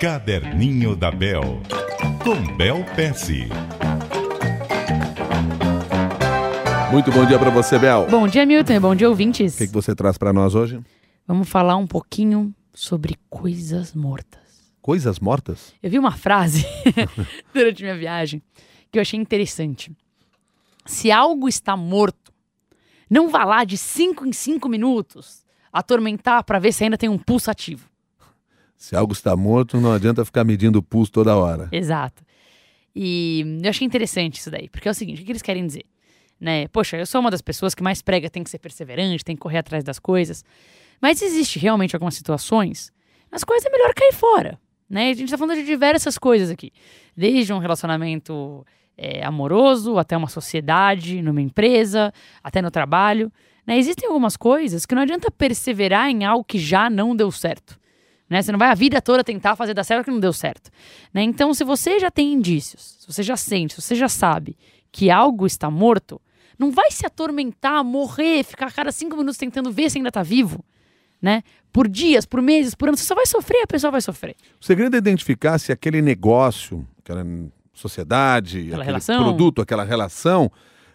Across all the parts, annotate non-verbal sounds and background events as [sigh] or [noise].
Caderninho da Bel, com Bel Pesce. Muito bom dia para você, Bel. Bom dia, Milton. Bom dia, ouvintes. O que, que você traz para nós hoje? Vamos falar um pouquinho sobre coisas mortas. Coisas mortas? Eu vi uma frase [laughs] durante minha viagem que eu achei interessante. Se algo está morto, não vá lá de cinco em cinco minutos atormentar para ver se ainda tem um pulso ativo. Se algo está morto, não adianta ficar medindo o pulso toda hora. Exato. E eu achei interessante isso daí, porque é o seguinte, o que eles querem dizer? Né? Poxa, eu sou uma das pessoas que mais prega tem que ser perseverante, tem que correr atrás das coisas. Mas existe realmente algumas situações nas quais é melhor cair fora. Né? A gente está falando de diversas coisas aqui. Desde um relacionamento é, amoroso, até uma sociedade, numa empresa, até no trabalho. Né? Existem algumas coisas que não adianta perseverar em algo que já não deu certo. Né? Você não vai a vida toda tentar fazer dar certo que não deu certo. Né? Então, se você já tem indícios, se você já sente, se você já sabe que algo está morto, não vai se atormentar, morrer, ficar a cada cinco minutos tentando ver se ainda está vivo. Né? Por dias, por meses, por anos, você só vai sofrer, a pessoa vai sofrer. O segredo é identificar se aquele negócio, aquela sociedade, Aquela aquele relação. produto, aquela relação,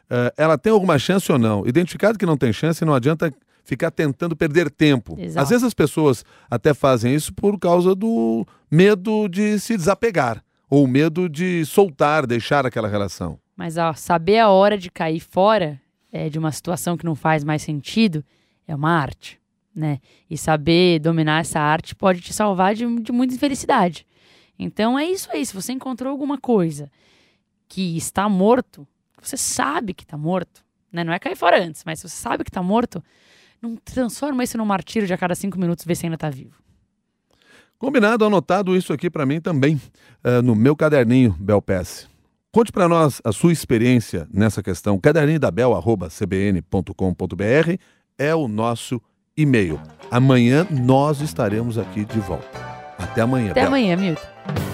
eh, ela tem alguma chance ou não. Identificado que não tem chance, não adianta ficar tentando perder tempo. Exato. Às vezes as pessoas até fazem isso por causa do medo de se desapegar ou medo de soltar, deixar aquela relação. Mas ó, saber a hora de cair fora é, de uma situação que não faz mais sentido é uma arte, né? E saber dominar essa arte pode te salvar de, de muita infelicidade. Então é isso aí. Se você encontrou alguma coisa que está morto, você sabe que está morto, né? Não é cair fora antes, mas se você sabe que está morto, não transforma isso num martírio de a cada cinco minutos ver se ainda está vivo. Combinado, anotado isso aqui para mim também, eh, no meu caderninho, Belpes. Conte para nós a sua experiência nessa questão. Caderninho da Bel@cbn.com.br é o nosso e-mail. Amanhã nós estaremos aqui de volta. Até amanhã. Até Bel. amanhã, Milton.